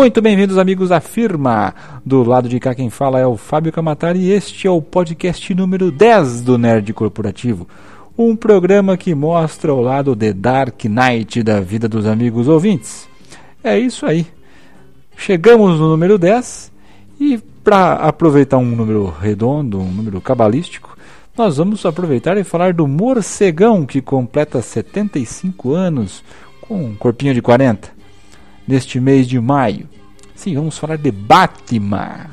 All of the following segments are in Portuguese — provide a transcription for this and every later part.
Muito bem-vindos, amigos da firma. Do lado de cá, quem fala é o Fábio Camatari e este é o podcast número 10 do Nerd Corporativo. Um programa que mostra o lado de Dark Knight da vida dos amigos ouvintes. É isso aí. Chegamos no número 10 e, para aproveitar um número redondo, um número cabalístico, nós vamos aproveitar e falar do morcegão que completa 75 anos com um corpinho de 40 neste mês de maio. Sim, vamos falar de Batman.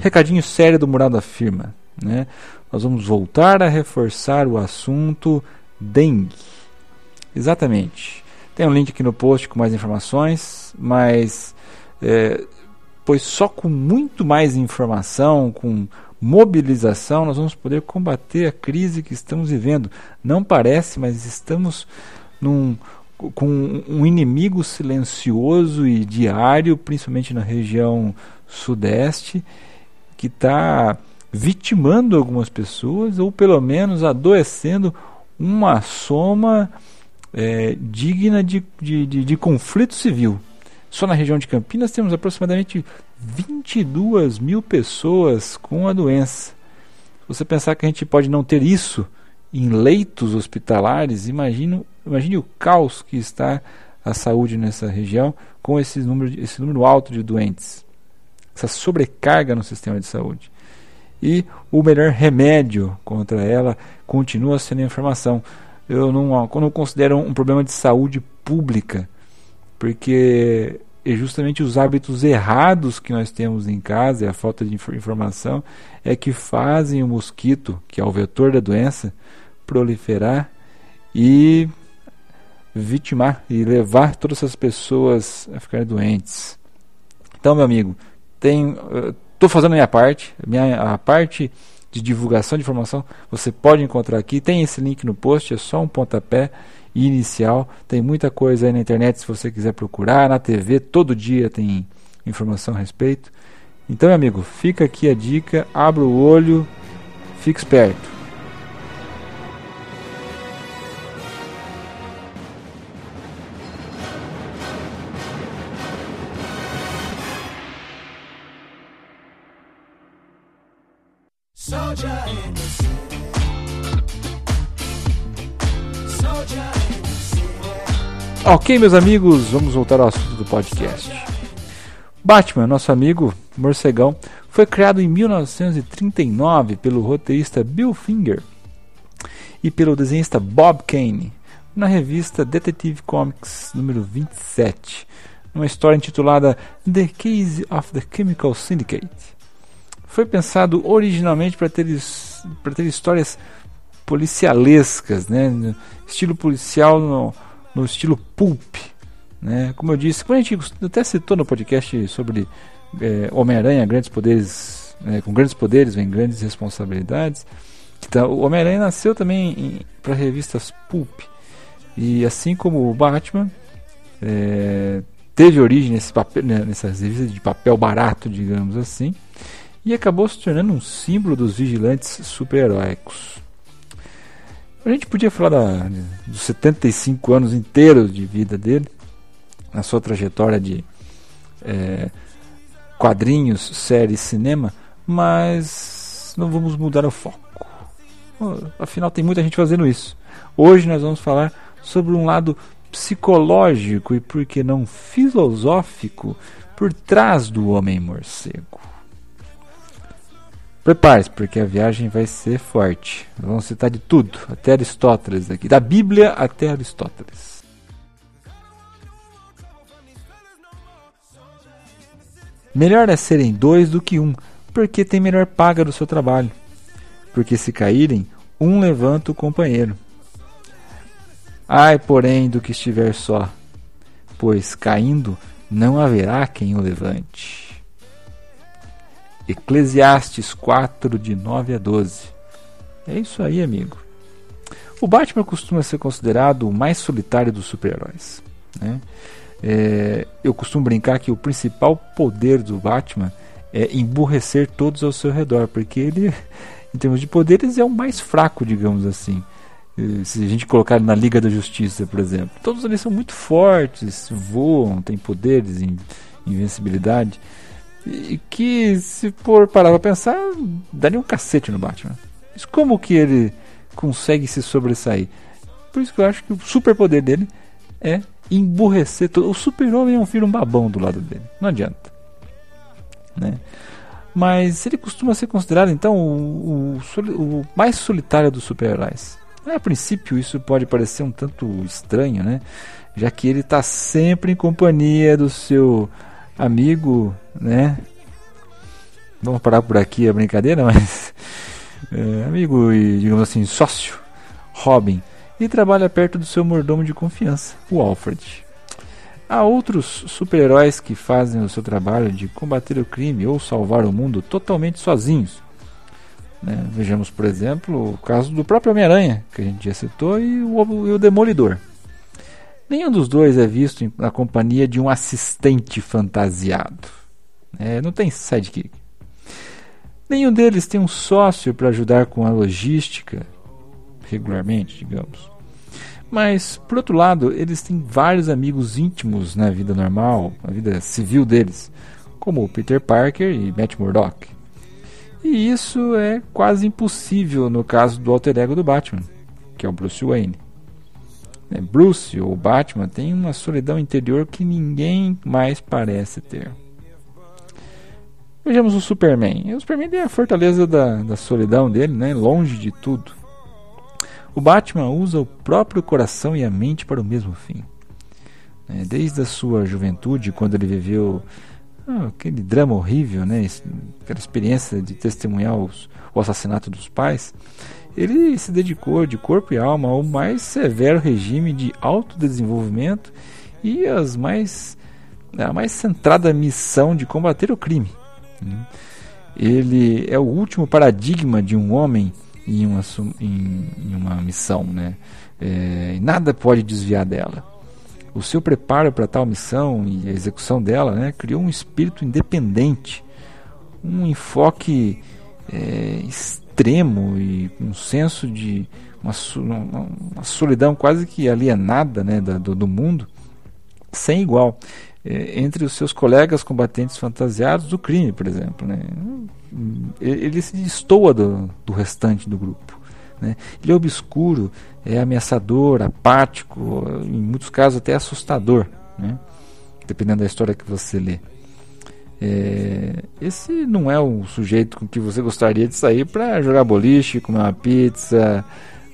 Recadinho sério do Mural da Firma. Né? Nós vamos voltar a reforçar o assunto dengue. Exatamente. Tem um link aqui no post com mais informações, mas é, pois só com muito mais informação, com mobilização, nós vamos poder combater a crise que estamos vivendo. Não parece, mas estamos num, com um inimigo silencioso e diário, principalmente na região sudeste, que está vitimando algumas pessoas ou pelo menos adoecendo uma soma é, digna de, de, de, de, conflito civil. Só na região de Campinas temos aproximadamente 22 mil pessoas com a doença. Se você pensar que a gente pode não ter isso em leitos hospitalares, imagine, imagine o caos que está a saúde nessa região com esse número, esse número alto de doentes, essa sobrecarga no sistema de saúde. E o melhor remédio contra ela continua sendo a informação. Eu não, não considero um problema de saúde pública, porque é justamente os hábitos errados que nós temos em casa e a falta de informação é que fazem o mosquito, que é o vetor da doença, proliferar e vitimar e levar todas essas pessoas a ficarem doentes. Então, meu amigo, estou fazendo a minha parte, minha a parte de divulgação de informação você pode encontrar aqui. Tem esse link no post, é só um pontapé inicial. Tem muita coisa aí na internet se você quiser procurar, na TV, todo dia tem informação a respeito. Então, meu amigo, fica aqui a dica, abra o olho, fique esperto. Ok, meus amigos, vamos voltar ao assunto do podcast. Batman, nosso amigo morcegão, foi criado em 1939 pelo roteirista Bill Finger e pelo desenhista Bob Kane na revista Detective Comics número 27, numa história intitulada The Case of the Chemical Syndicate. Foi pensado originalmente para ter, ter histórias policialescas, né? estilo policial no, no estilo pulp. Né? Como eu disse, como a gente até citou no podcast sobre é, Homem-Aranha, grandes poderes, é, com grandes poderes vem grandes responsabilidades. Então, o Homem-Aranha nasceu também para revistas pulp. E assim como o Batman, é, teve origem nesse papel, né, nessas revistas de papel barato, digamos assim, e acabou se tornando um símbolo dos vigilantes super-heróicos. A gente podia falar da, dos 75 anos inteiros de vida dele, na sua trajetória de é, quadrinhos, séries, cinema, mas não vamos mudar o foco. Afinal, tem muita gente fazendo isso. Hoje nós vamos falar sobre um lado psicológico e, por que não, filosófico por trás do homem morcego. Prepare-se, porque a viagem vai ser forte. Vamos citar de tudo, até Aristóteles aqui, da Bíblia até Aristóteles. Melhor é serem dois do que um, porque tem melhor paga do seu trabalho. Porque se caírem, um levanta o companheiro. Ai, porém, do que estiver só, pois caindo não haverá quem o levante. Eclesiastes 4, de 9 a 12. É isso aí, amigo. O Batman costuma ser considerado o mais solitário dos super-heróis. Né? É, eu costumo brincar que o principal poder do Batman é emburrecer todos ao seu redor, porque ele, em termos de poderes, é o mais fraco, digamos assim. se a gente colocar na Liga da Justiça, por exemplo, todos eles são muito fortes, voam, têm poderes, invencibilidade. E que, se for parar pra pensar, daria um cacete no Batman. Mas como que ele consegue se sobressair? Por isso que eu acho que o superpoder dele é emburrecer todo. O super-homem é um filho um babão do lado dele. Não adianta. Né? Mas ele costuma ser considerado, então, o, o, o mais solitário dos super-heróis. A princípio, isso pode parecer um tanto estranho, né? Já que ele está sempre em companhia do seu amigo, né? Vamos parar por aqui a brincadeira, mas. É, amigo e, digamos assim, sócio, Robin. E trabalha perto do seu mordomo de confiança, o Alfred. Há outros super-heróis que fazem o seu trabalho de combater o crime ou salvar o mundo totalmente sozinhos. Né? Vejamos, por exemplo, o caso do próprio Homem-Aranha, que a gente já citou, e o, e o Demolidor. Nenhum dos dois é visto na companhia de um assistente fantasiado. É, não tem sidekick. Nenhum deles tem um sócio para ajudar com a logística regularmente, digamos. Mas, por outro lado, eles têm vários amigos íntimos na vida normal, na vida civil deles, como Peter Parker e Matt Murdock. E isso é quase impossível no caso do alter ego do Batman, que é o Bruce Wayne. É, Bruce, ou Batman, tem uma solidão interior que ninguém mais parece ter. Vejamos o Superman. O Superman tem a fortaleza da, da solidão dele, né? longe de tudo. O Batman usa o próprio coração e a mente para o mesmo fim. É, desde a sua juventude, quando ele viveu ah, aquele drama horrível, né? aquela experiência de testemunhar os, o assassinato dos pais, ele se dedicou de corpo e alma ao mais severo regime de autodesenvolvimento e as mais, a mais centrada missão de combater o crime. Ele é o último paradigma de um homem em uma, em, em uma missão, né? É, nada pode desviar dela. O seu preparo para tal missão e a execução dela né, criou um espírito independente, um enfoque é, e um senso de uma, uma solidão quase que alienada né, do, do mundo, sem igual, é, entre os seus colegas combatentes fantasiados do crime, por exemplo. Né? Ele se destoa do, do restante do grupo. Né? Ele é obscuro, é ameaçador, apático, em muitos casos até assustador, né? dependendo da história que você lê. É, esse não é o sujeito com que você gostaria de sair para jogar boliche, comer uma pizza,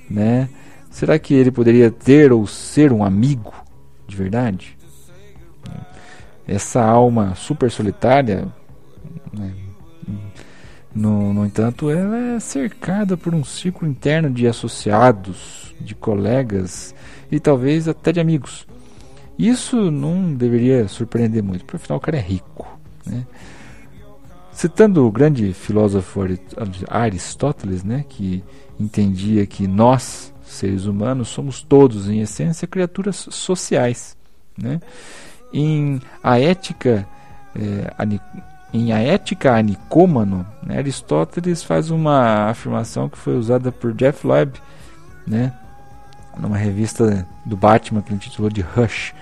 né? Será que ele poderia ter ou ser um amigo de verdade? Essa alma super solitária, né? no, no entanto, ela é cercada por um círculo interno de associados, de colegas e talvez até de amigos. Isso não deveria surpreender muito, porque afinal o cara é rico. Né? Citando o grande filósofo Aristóteles, né, que entendia que nós, seres humanos, somos todos, em essência, criaturas sociais. Né? Em A Ética, é, em A Ética a Nicômano, né, Aristóteles faz uma afirmação que foi usada por Jeff Loeb, né, numa revista do Batman que ele intitulou de Rush.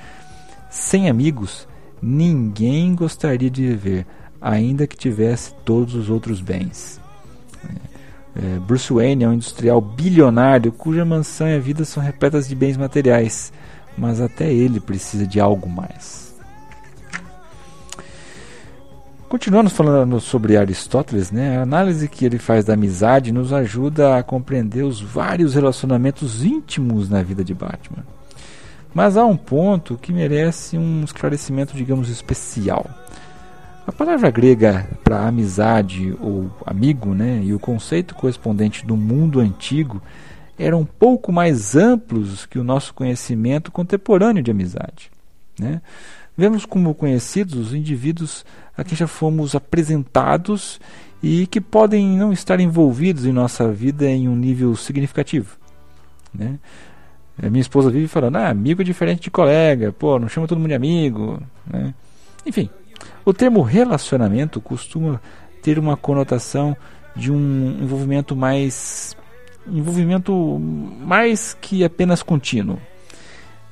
Sem amigos, ninguém gostaria de viver, ainda que tivesse todos os outros bens. É, é, Bruce Wayne é um industrial bilionário cuja mansão e a vida são repletas de bens materiais, mas até ele precisa de algo mais. Continuando falando sobre Aristóteles, né, a análise que ele faz da amizade nos ajuda a compreender os vários relacionamentos íntimos na vida de Batman. Mas há um ponto que merece um esclarecimento, digamos, especial. A palavra grega para amizade ou amigo, né, e o conceito correspondente do mundo antigo eram um pouco mais amplos que o nosso conhecimento contemporâneo de amizade. Né? Vemos como conhecidos os indivíduos a quem já fomos apresentados e que podem não estar envolvidos em nossa vida em um nível significativo. Né? A minha esposa vive falando, ah, amigo é diferente de colega, pô, não chama todo mundo de amigo. Né? Enfim, o termo relacionamento costuma ter uma conotação de um envolvimento mais envolvimento mais que apenas contínuo.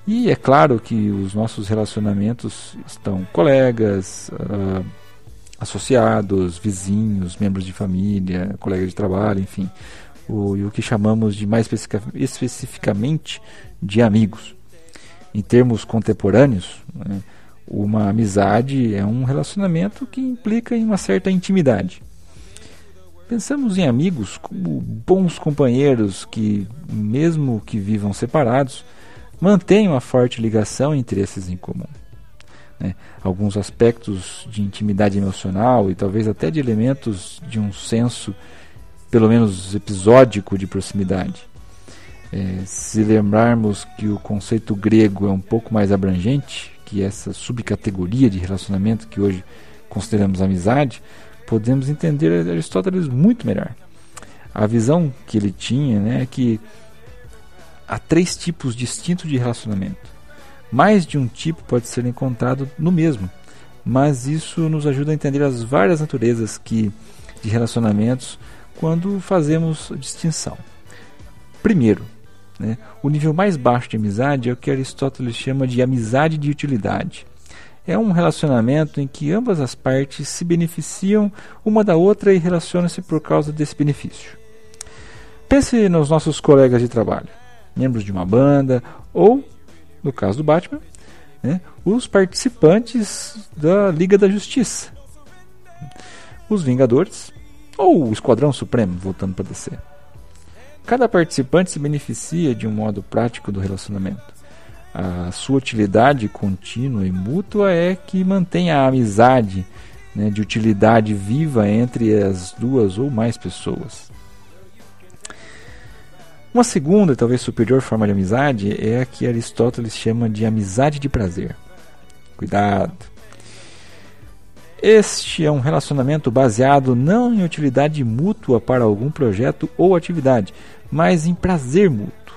E é claro que os nossos relacionamentos estão colegas, uh, associados, vizinhos, membros de família, colegas de trabalho, enfim, o, e o que chamamos de mais especificamente de amigos. Em termos contemporâneos, né, uma amizade é um relacionamento que implica em uma certa intimidade. Pensamos em amigos como bons companheiros que, mesmo que vivam separados, mantêm uma forte ligação e interesses em comum. Né? Alguns aspectos de intimidade emocional e talvez até de elementos de um senso, pelo menos episódico, de proximidade. É, se lembrarmos que o conceito grego é um pouco mais abrangente que essa subcategoria de relacionamento que hoje consideramos amizade, podemos entender Aristóteles muito melhor. A visão que ele tinha né, é que há três tipos distintos de relacionamento. Mais de um tipo pode ser encontrado no mesmo, mas isso nos ajuda a entender as várias naturezas que, de relacionamentos quando fazemos distinção. Primeiro, né, o nível mais baixo de amizade é o que Aristóteles chama de amizade de utilidade é um relacionamento em que ambas as partes se beneficiam uma da outra e relacionam-se por causa desse benefício. Pense nos nossos colegas de trabalho, membros de uma banda ou, no caso do Batman, né, os participantes da Liga da Justiça, os Vingadores ou o Esquadrão Supremo, voltando para DC. Cada participante se beneficia de um modo prático do relacionamento a sua utilidade contínua e mútua é que mantém a amizade né, de utilidade viva entre as duas ou mais pessoas. Uma segunda, talvez superior forma de amizade é a que Aristóteles chama de amizade de prazer. Cuidado! Este é um relacionamento baseado não em utilidade mútua para algum projeto ou atividade, mas em prazer mútuo.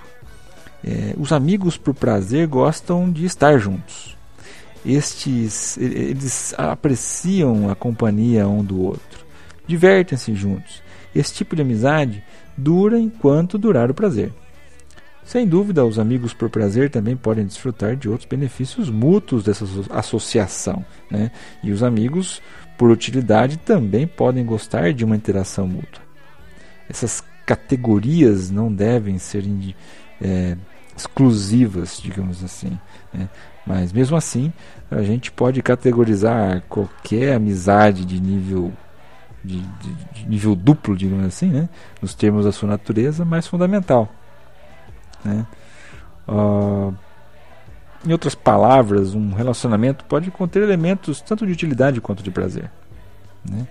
É, os amigos por prazer gostam de estar juntos. Estes eles apreciam a companhia um do outro, divertem-se juntos. Esse tipo de amizade dura enquanto durar o prazer. Sem dúvida, os amigos por prazer também podem desfrutar de outros benefícios mútuos dessa associação. Né? E os amigos por utilidade também podem gostar de uma interação mútua. Essas categorias não devem ser é, exclusivas, digamos assim. Né? Mas mesmo assim, a gente pode categorizar qualquer amizade de nível de, de, de, nível duplo, digamos assim, né? nos termos da sua natureza, mais fundamental. Né? Uh, em outras palavras, um relacionamento pode conter elementos tanto de utilidade quanto de prazer. Né?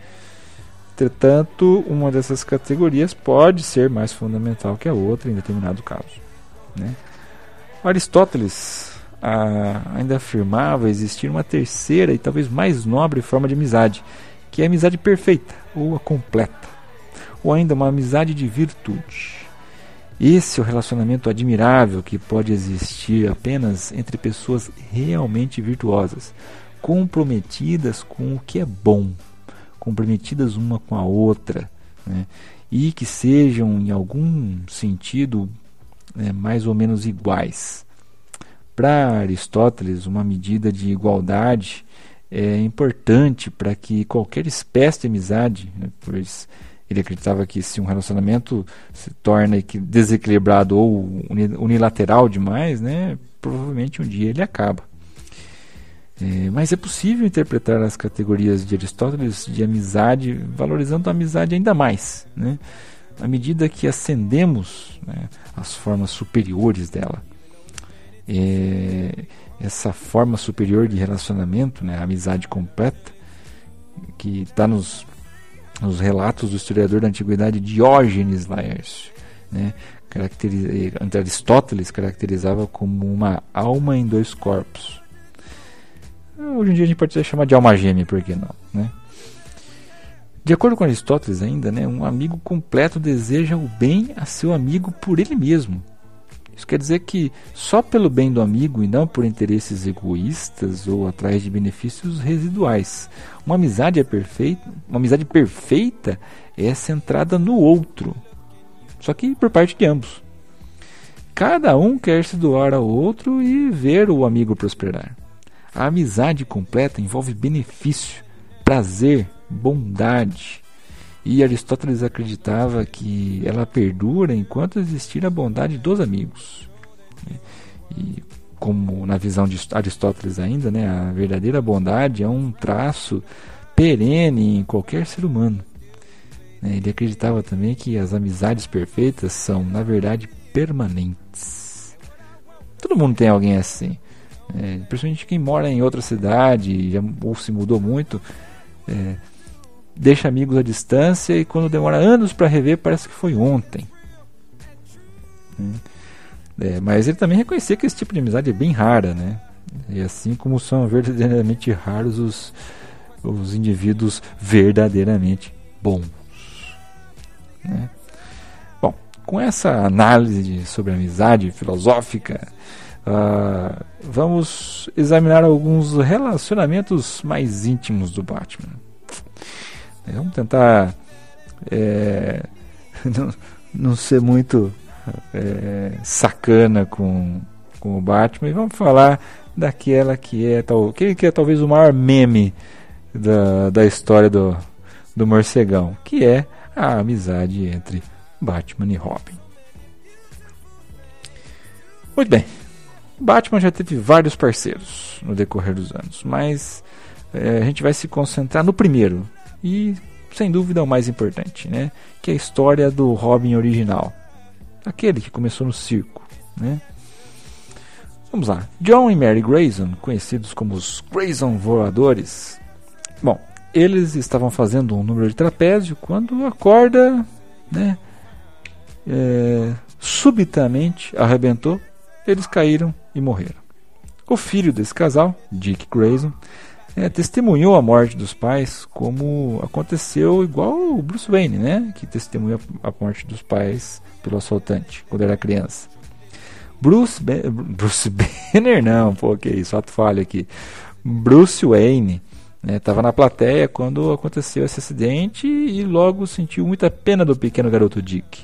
Entretanto, uma dessas categorias pode ser mais fundamental que a outra em determinado caso. Né? Aristóteles ah, ainda afirmava existir uma terceira e talvez mais nobre forma de amizade, que é a amizade perfeita ou a completa, ou ainda uma amizade de virtude. Esse é o relacionamento admirável que pode existir apenas entre pessoas realmente virtuosas, comprometidas com o que é bom, comprometidas uma com a outra, né? e que sejam, em algum sentido, né, mais ou menos iguais. Para Aristóteles, uma medida de igualdade é importante para que qualquer espécie de amizade, né, pois ele acreditava que se um relacionamento se torna desequilibrado ou unilateral demais, né, provavelmente um dia ele acaba. É, mas é possível interpretar as categorias de Aristóteles de amizade, valorizando a amizade ainda mais. Né? à medida que ascendemos né, as formas superiores dela. É, essa forma superior de relacionamento, né, a amizade completa, que está nos, nos relatos do historiador da antiguidade Diógenes Laércio, né, Aristóteles caracterizava como uma alma em dois corpos. Hoje em dia a gente pode chamar de alma gêmea, por que não? Né? De acordo com Aristóteles, ainda, né, um amigo completo deseja o bem a seu amigo por ele mesmo. Isso quer dizer que só pelo bem do amigo e não por interesses egoístas ou atrás de benefícios residuais. Uma amizade é perfeita, uma amizade perfeita é centrada no outro. só que por parte de ambos. Cada um quer se doar ao outro e ver o amigo prosperar. A amizade completa envolve benefício, prazer, bondade. E Aristóteles acreditava que ela perdura enquanto existir a bondade dos amigos. E como na visão de Aristóteles ainda, né, a verdadeira bondade é um traço perene em qualquer ser humano. Ele acreditava também que as amizades perfeitas são, na verdade, permanentes. Todo mundo tem alguém assim. É, principalmente quem mora em outra cidade já, ou se mudou muito, é, deixa amigos à distância e quando demora anos para rever parece que foi ontem. É, mas ele também reconhecia que esse tipo de amizade é bem rara, né? E assim como são verdadeiramente raros os, os indivíduos verdadeiramente bons. Né? Bom, com essa análise sobre amizade filosófica, uh, vamos examinar alguns relacionamentos mais íntimos do Batman. É, vamos tentar é, não, não, ser muito é, sacana com, com o Batman e vamos falar daquela que é, tal, que, que é talvez o maior meme da, da história do, do morcegão, que é a amizade entre Batman e Robin. Muito bem. Batman já teve vários parceiros no decorrer dos anos, mas é, a gente vai se concentrar no primeiro e, sem dúvida, o mais importante, né? Que é a história do Robin original, aquele que começou no circo, né? Vamos lá. John e Mary Grayson, conhecidos como os Grayson Voadores. Bom, eles estavam fazendo um número de trapézio quando a corda, né, é, subitamente arrebentou, eles caíram e morreram. O filho desse casal, Dick Grayson, é, testemunhou a morte dos pais como aconteceu igual o Bruce Wayne, né, que testemunhou a morte dos pais pelo assaltante quando era criança. Bruce, Bruce Banner não, pô, que isso, ato falha aqui. Bruce Wayne Estava né, na plateia quando aconteceu esse acidente e logo sentiu muita pena do pequeno garoto Dick.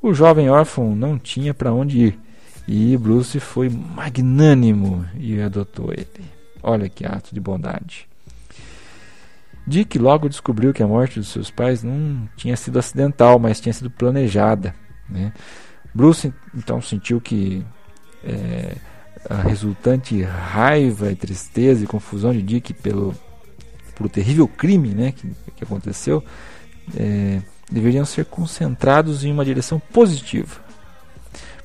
O jovem órfão não tinha para onde ir e Bruce foi magnânimo e adotou ele. Olha que ato de bondade. Dick logo descobriu que a morte dos seus pais não tinha sido acidental, mas tinha sido planejada. Né? Bruce então sentiu que é, a resultante raiva tristeza e confusão de Dick pelo, pelo terrível crime né, que, que aconteceu é, deveriam ser concentrados em uma direção positiva.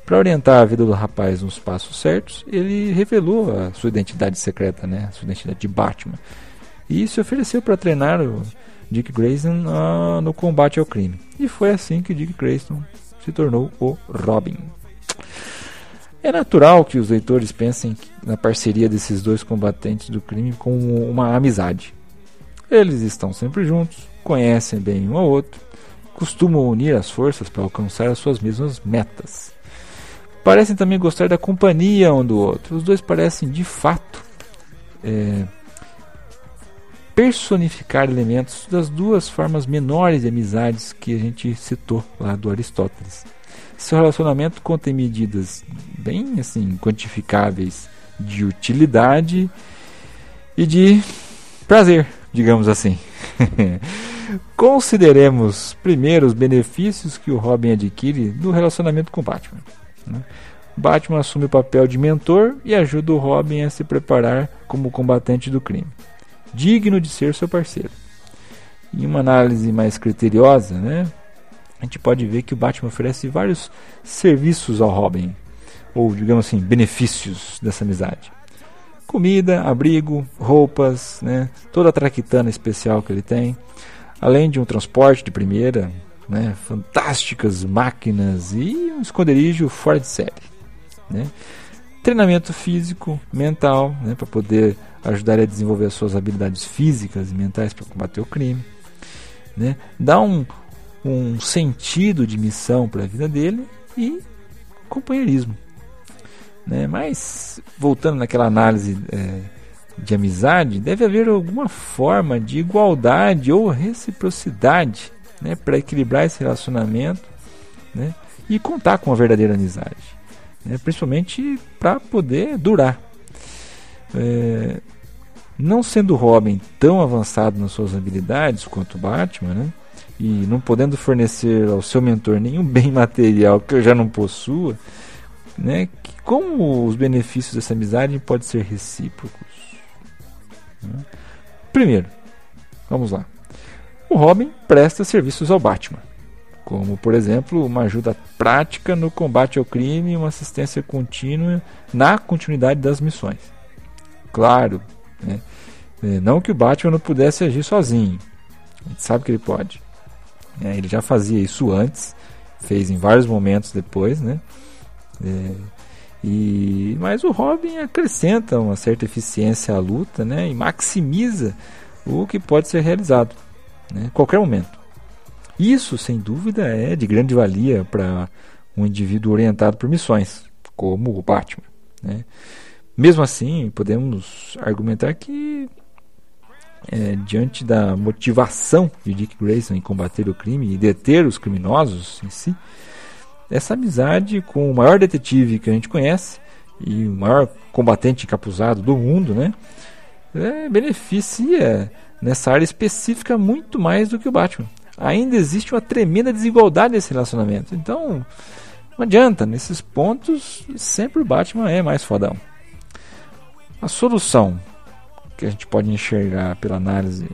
Para orientar a vida do rapaz nos passos certos, ele revelou a sua identidade secreta, né, a sua identidade de Batman, e se ofereceu para treinar o Dick Grayson no, combate ao crime. E foi assim que Dick Grayson se tornou o Robin. É natural que os leitores pensem na parceria desses dois combatentes do crime como uma amizade. Eles estão sempre juntos, conhecem bem um ao outro, costumam unir as forças para alcançar as suas mesmas metas. Parecem também gostar da companhia um do outro. Os dois parecem, de fato, é, personificar elementos das duas formas menores de amizades que a gente citou lá do Aristóteles. Seu relacionamento contém medidas bem assim quantificáveis de utilidade e de prazer, digamos assim. Consideremos primeiro os benefícios que o Robin adquire do relacionamento com Batman. Né? Batman assume o papel de mentor e ajuda o Robin a se preparar como combatente do crime, digno de ser seu parceiro. Em uma análise mais criteriosa, né, a gente pode ver que o Batman oferece vários serviços ao Robin, ou digamos assim, benefícios dessa amizade. Comida, abrigo, roupas, né, toda a traquitana especial que ele tem, além de um transporte de primeira, né, fantásticas máquinas e um esconderijo fora de série. Né. Treinamento físico, mental, né, para poder ajudar a desenvolver as suas habilidades físicas e mentais para combater o crime. Né. Dá um, um sentido de missão para a vida dele e companheirismo. Né? Mas, voltando naquela análise é, de amizade, deve haver alguma forma de igualdade ou reciprocidade né, para equilibrar esse relacionamento né? e contar com uma verdadeira amizade, né? principalmente para poder durar. É, não sendo Robin tão avançado nas suas habilidades quanto Batman, né? e não podendo fornecer ao seu mentor nenhum bem material que eu já não possua, né? como os benefícios dessa amizade podem ser recíprocos? Né? Primeiro, vamos lá. Robin presta serviços ao Batman, como por exemplo uma ajuda prática no combate ao crime e uma assistência contínua na continuidade das missões. Claro, né? É, não que o Batman não pudesse agir sozinho. A gente sabe que ele pode. É, ele já fazia isso antes, fez em vários momentos depois, né? É, e, mas o Robin acrescenta uma certa eficiência à luta né? e maximiza o que pode ser realizado né? qualquer momento. Isso, sem dúvida, é de grande valia para um indivíduo orientado por missões, como o Batman. Né? Mesmo assim, podemos argumentar que, é, diante da motivação de Dick Grayson em combater o crime e deter os criminosos em si, essa amizade com o maior detetive que a gente conhece e o maior combatente encapuzado do mundo, né, é, beneficia nessa área específica muito mais do que o Batman. Ainda existe uma tremenda desigualdade nesse relacionamento. Então, não adianta, nesses pontos, sempre o Batman é mais fodão. A solução que a gente pode enxergar pela análise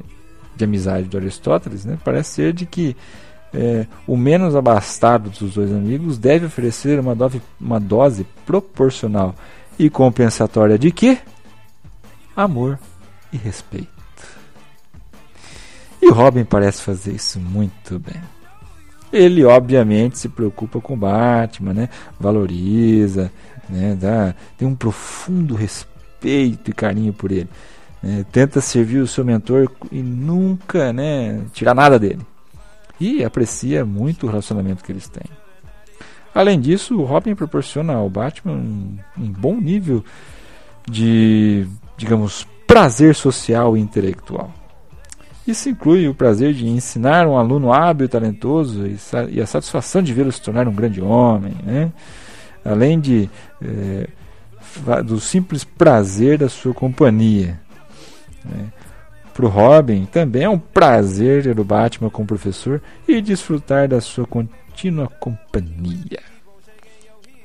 de amizade do Aristóteles né, parece ser de que é, o menos abastado dos dois amigos deve oferecer uma dose, uma dose proporcional e compensatória de quê? Amor e respeito. E Robin parece fazer isso muito bem. Ele obviamente se preocupa com Batman, né? valoriza, né? Dá, tem um profundo respeito e carinho por ele. É, tenta servir o seu mentor e nunca né, tirar nada dele. E aprecia muito o relacionamento que eles têm. Além disso, o Robin proporciona ao Batman um, um bom nível de, digamos, prazer social e intelectual. Isso inclui o prazer de ensinar um aluno hábil e talentoso e, e a satisfação de vê-lo se tornar um grande homem, né? além de é, do simples prazer da sua companhia. Né? Para o Robin também é um prazer ter o Batman como professor e desfrutar da sua contínua companhia.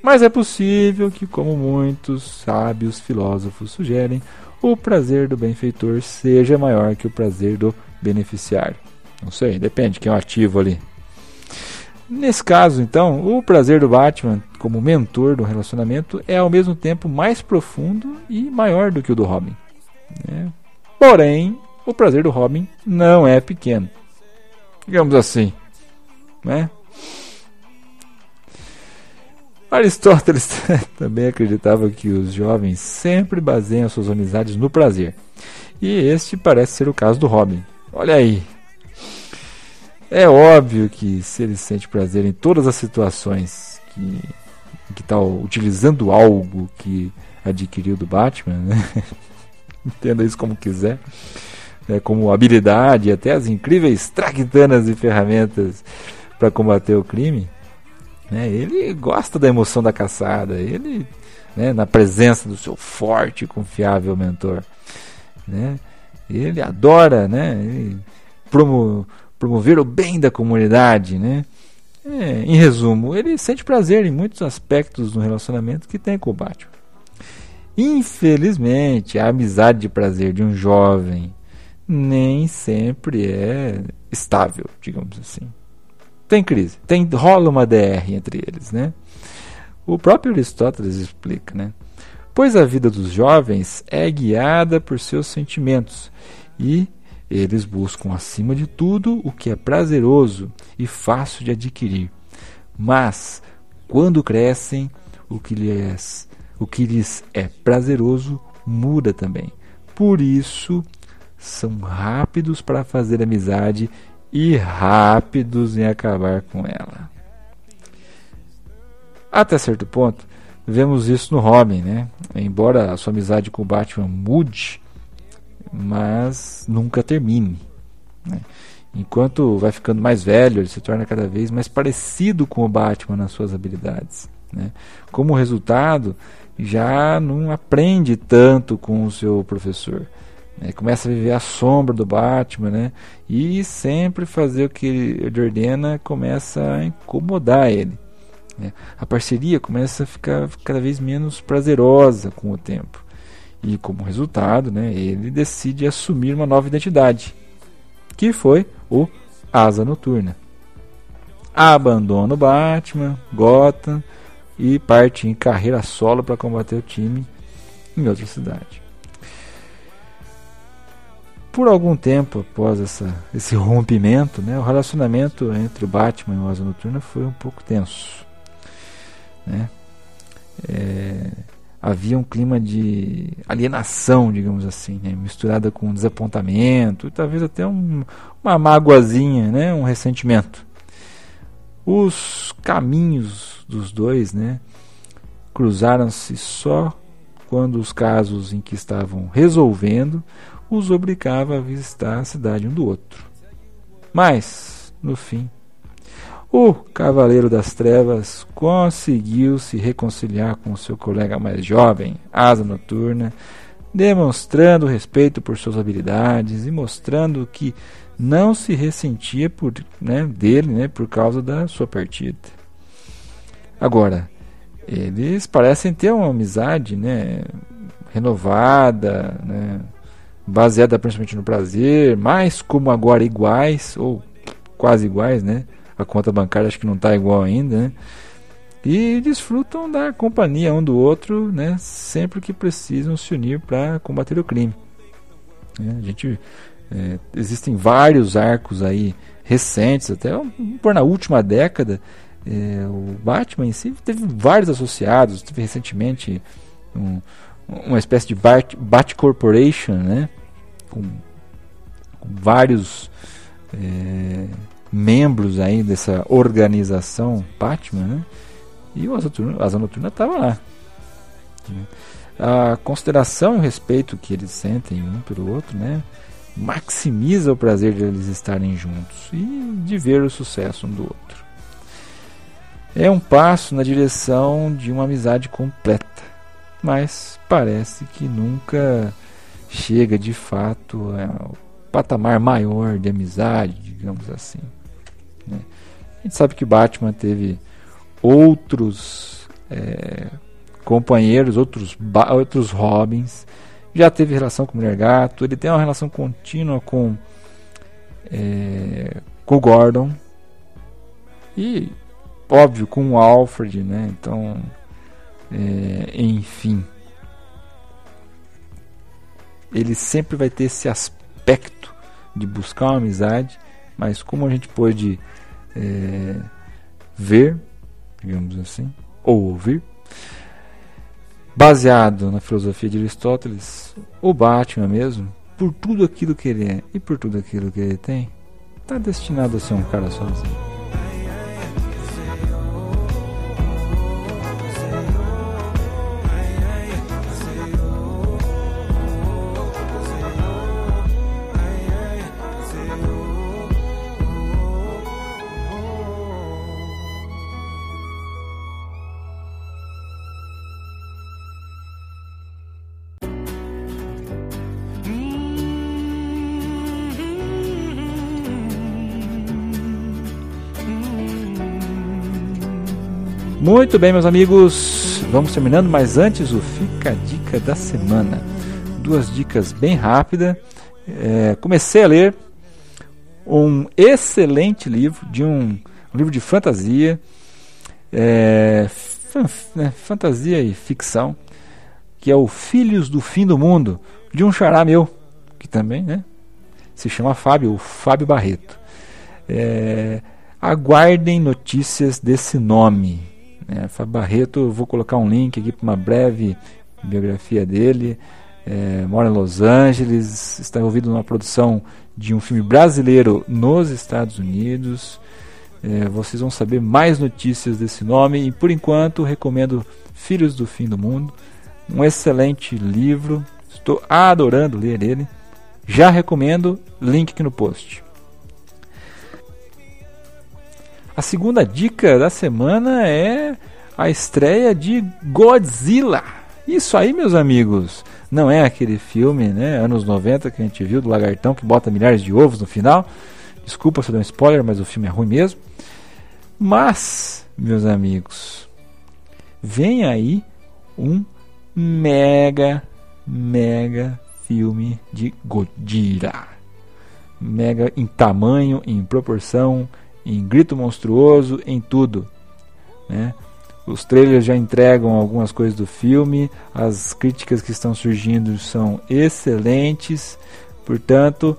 Mas é possível que, como muitos sábios filósofos sugerem, o prazer do benfeitor seja maior que o prazer do beneficiário. Não sei, depende quem é o ativo ali. Nesse caso, então, o prazer do Batman como mentor do relacionamento é ao mesmo tempo mais profundo e maior do que o do Robin. Né? Porém, o prazer do Robin não é pequeno. Digamos assim. Né? Aristóteles também acreditava que os jovens sempre baseiam suas amizades no prazer. E este parece ser o caso do Robin. Olha aí, é óbvio que se ele sente prazer em todas as situações que está utilizando algo que adquiriu do Batman, né? entenda isso como quiser, né? como habilidade, até as incríveis traquitanas e ferramentas para combater o crime, né? ele gosta da emoção da caçada, ele, né, na presença do seu forte e confiável mentor, né? Ele adora né, promo promover o bem da comunidade, né? É, em resumo, ele sente prazer em muitos aspectos no relacionamento que tem com o Batman. Infelizmente, a amizade de prazer de um jovem nem sempre é estável, digamos assim. Tem crise, tem rola uma DR entre eles, né? O próprio Aristóteles explica, né? Pois a vida dos jovens é guiada por seus sentimentos e eles buscam, acima de tudo, o que é prazeroso e fácil de adquirir. Mas, quando crescem, o que lhes, o que lhes é prazeroso muda também. Por isso, são rápidos para fazer amizade e rápidos em acabar com ela. Até certo ponto, vemos isso no Robin, né? Embora a sua amizade com o Batman mude, mas nunca termine. Né? enquanto vai ficando mais velho, ele se torna cada vez mais parecido com o Batman nas suas habilidades. Né? Como resultado, já não aprende tanto com o seu professor. Né? Começa a viver a sombra do Batman, né? E sempre fazer o que ele ordena começa a incomodar ele. Né? A parceria começa a ficar cada vez menos prazerosa com o tempo. E como resultado, né, ele decide assumir uma nova identidade, que foi o Asa Noturna. Abandona o Batman, Gotham e parte em carreira solo para combater o time em outra cidade. Por algum tempo após essa, esse rompimento, né, o relacionamento entre o Batman e o Asa Noturna foi um pouco tenso. Né? É, havia um clima de alienação, digamos assim, né, misturada com desapontamento talvez até um, uma mágoazinha, né, um ressentimento. Os caminhos dos dois, né, cruzaram-se só quando os casos em que estavam resolvendo os obrigava a visitar a cidade um do outro. Mas, no fim, o Cavaleiro das Trevas conseguiu se reconciliar com seu colega mais jovem, Asa Noturna, demonstrando respeito por suas habilidades e mostrando que não se ressentia por, né, dele né, por causa da sua partida. Agora, eles parecem ter uma amizade né, renovada, né, baseada principalmente no prazer, mais como agora iguais, ou quase iguais, né? A conta bancária acho que não está igual ainda, né? E desfrutam da companhia um do outro, né? Sempre que precisam se unir para combater o crime. É, a gente é, existem vários arcos aí recentes, até por na última década, é, o Batman em si teve vários associados, teve recentemente um, uma espécie de Bat, Bat Corporation, né? Com, com vários é, membros aí dessa organização Batman, né? E o Asa Noturna, Asa Noturna estava lá. Né? A consideração e o respeito que eles sentem um pelo outro, né? maximiza o prazer de eles estarem juntos e de ver o sucesso um do outro. É um passo na direção de uma amizade completa, mas parece que nunca chega de fato ao patamar maior de amizade, digamos assim. Né? A gente sabe que Batman teve outros é, companheiros, outros, outros Robins já teve relação com Mulher Gato, ele tem uma relação contínua com, é, com o Gordon e, óbvio, com o Alfred, né? Então, é, enfim, ele sempre vai ter esse aspecto de buscar uma amizade, mas como a gente pôde é, ver, digamos assim, ou ouvir, baseado na filosofia de Aristóteles, o Batman mesmo, por tudo aquilo que ele é e por tudo aquilo que ele tem, está destinado a ser um cara sozinho. Muito bem, meus amigos, vamos terminando, mas antes o Fica a Dica da Semana. Duas dicas bem rápidas. É, comecei a ler um excelente livro, de um, um livro de fantasia, é, né, fantasia e ficção, que é o Filhos do Fim do Mundo, de um xará meu, que também né, se chama Fábio, o Fábio Barreto. É, aguardem notícias desse nome é, Fábio Barreto, vou colocar um link aqui para uma breve biografia dele. É, mora em Los Angeles, está envolvido numa produção de um filme brasileiro nos Estados Unidos. É, vocês vão saber mais notícias desse nome e por enquanto recomendo Filhos do Fim do Mundo, um excelente livro. Estou adorando ler ele. Já recomendo, link aqui no post. A segunda dica da semana é a estreia de Godzilla. Isso aí, meus amigos, não é aquele filme, né, anos 90 que a gente viu do lagartão que bota milhares de ovos no final. Desculpa se eu dou um spoiler, mas o filme é ruim mesmo. Mas, meus amigos, vem aí um mega, mega filme de Godzilla. Mega em tamanho, em proporção, em grito monstruoso, em tudo. Né? Os trailers já entregam algumas coisas do filme, as críticas que estão surgindo são excelentes. Portanto,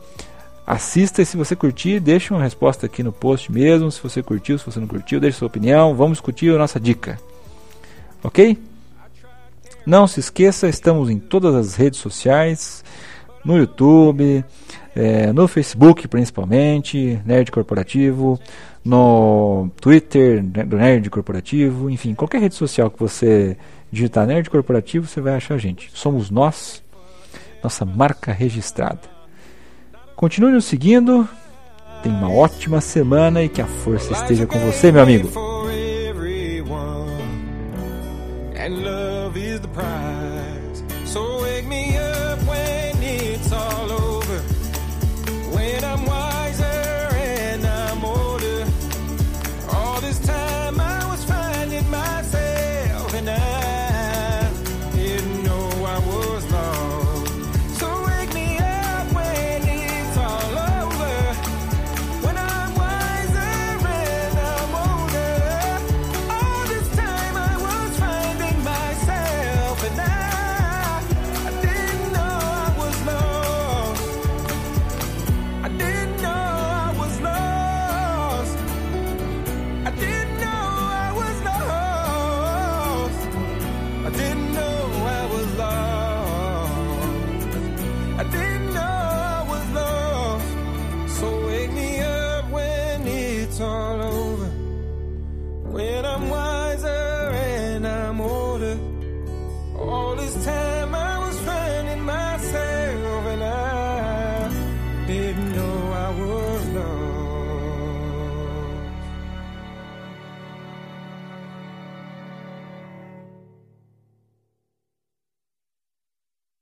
assista e se você curtir, deixe uma resposta aqui no post mesmo. Se você curtiu, se você não curtiu, deixe sua opinião. Vamos discutir a nossa dica. Ok? Não se esqueça, estamos em todas as redes sociais, no YouTube, é, no Facebook principalmente, Nerd Corporativo, no Twitter né, do Nerd Corporativo, enfim, qualquer rede social que você digitar Nerd Corporativo, você vai achar a gente. Somos nós, nossa marca registrada. Continue nos seguindo, tenha uma ótima semana e que a força esteja com você, meu amigo.